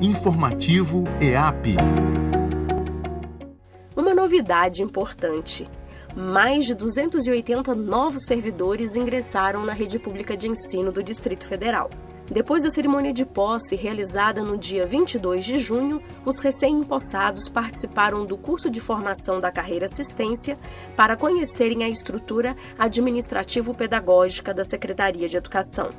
Informativo EAP. Uma novidade importante. Mais de 280 novos servidores ingressaram na rede pública de ensino do Distrito Federal. Depois da cerimônia de posse, realizada no dia 22 de junho, os recém-impossados participaram do curso de formação da carreira assistência para conhecerem a estrutura administrativo-pedagógica da Secretaria de Educação.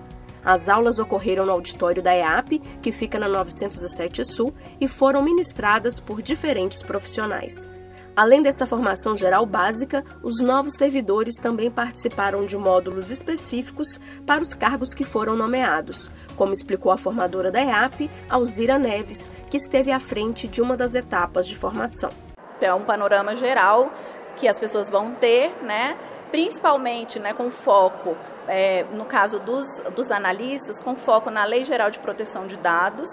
As aulas ocorreram no auditório da EAP, que fica na 907 Sul, e foram ministradas por diferentes profissionais. Além dessa formação geral básica, os novos servidores também participaram de módulos específicos para os cargos que foram nomeados, como explicou a formadora da EAP, Alzira Neves, que esteve à frente de uma das etapas de formação. É um panorama geral que as pessoas vão ter, né? Principalmente né, com foco é, no caso dos, dos analistas, com foco na Lei Geral de Proteção de Dados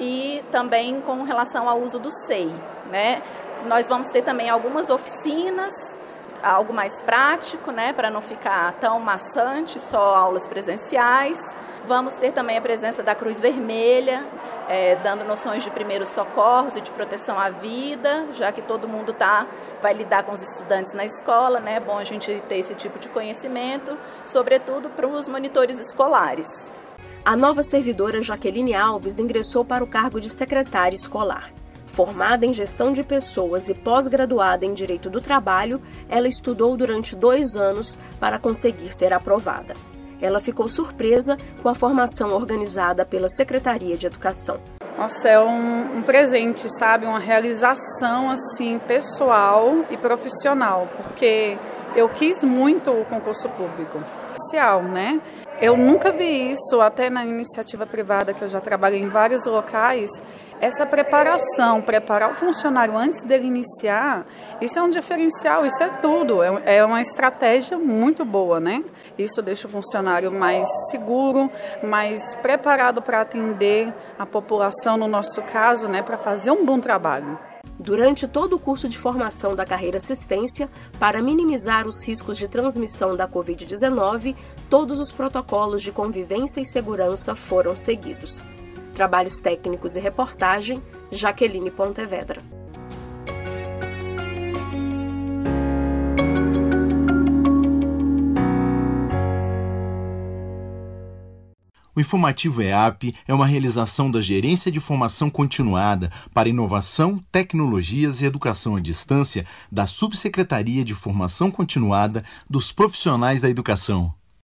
e também com relação ao uso do SEI. Né? Nós vamos ter também algumas oficinas, algo mais prático, né, para não ficar tão maçante, só aulas presenciais. Vamos ter também a presença da Cruz Vermelha, é, dando noções de primeiros socorros e de proteção à vida, já que todo mundo tá, vai lidar com os estudantes na escola, né? É bom a gente ter esse tipo de conhecimento, sobretudo para os monitores escolares. A nova servidora Jaqueline Alves ingressou para o cargo de secretária escolar. Formada em gestão de pessoas e pós-graduada em direito do trabalho, ela estudou durante dois anos para conseguir ser aprovada ela ficou surpresa com a formação organizada pela Secretaria de Educação. Nossa, é um, um, presente, sabe? Uma realização assim pessoal e profissional, porque eu quis muito o concurso público. Social, né? Eu nunca vi isso, até na iniciativa privada, que eu já trabalhei em vários locais, essa preparação, preparar o funcionário antes dele iniciar, isso é um diferencial, isso é tudo, é, é uma estratégia muito boa, né? Isso deixa o funcionário mais seguro, mais preparado para atender a população, no nosso caso, né, para fazer um bom trabalho. Durante todo o curso de formação da carreira assistência, para minimizar os riscos de transmissão da Covid-19, todos os protocolos de convivência e segurança foram seguidos. Trabalhos técnicos e reportagem, Jaqueline Pontevedra. O informativo EAP é uma realização da Gerência de Formação Continuada para Inovação, Tecnologias e Educação à Distância da Subsecretaria de Formação Continuada dos Profissionais da Educação.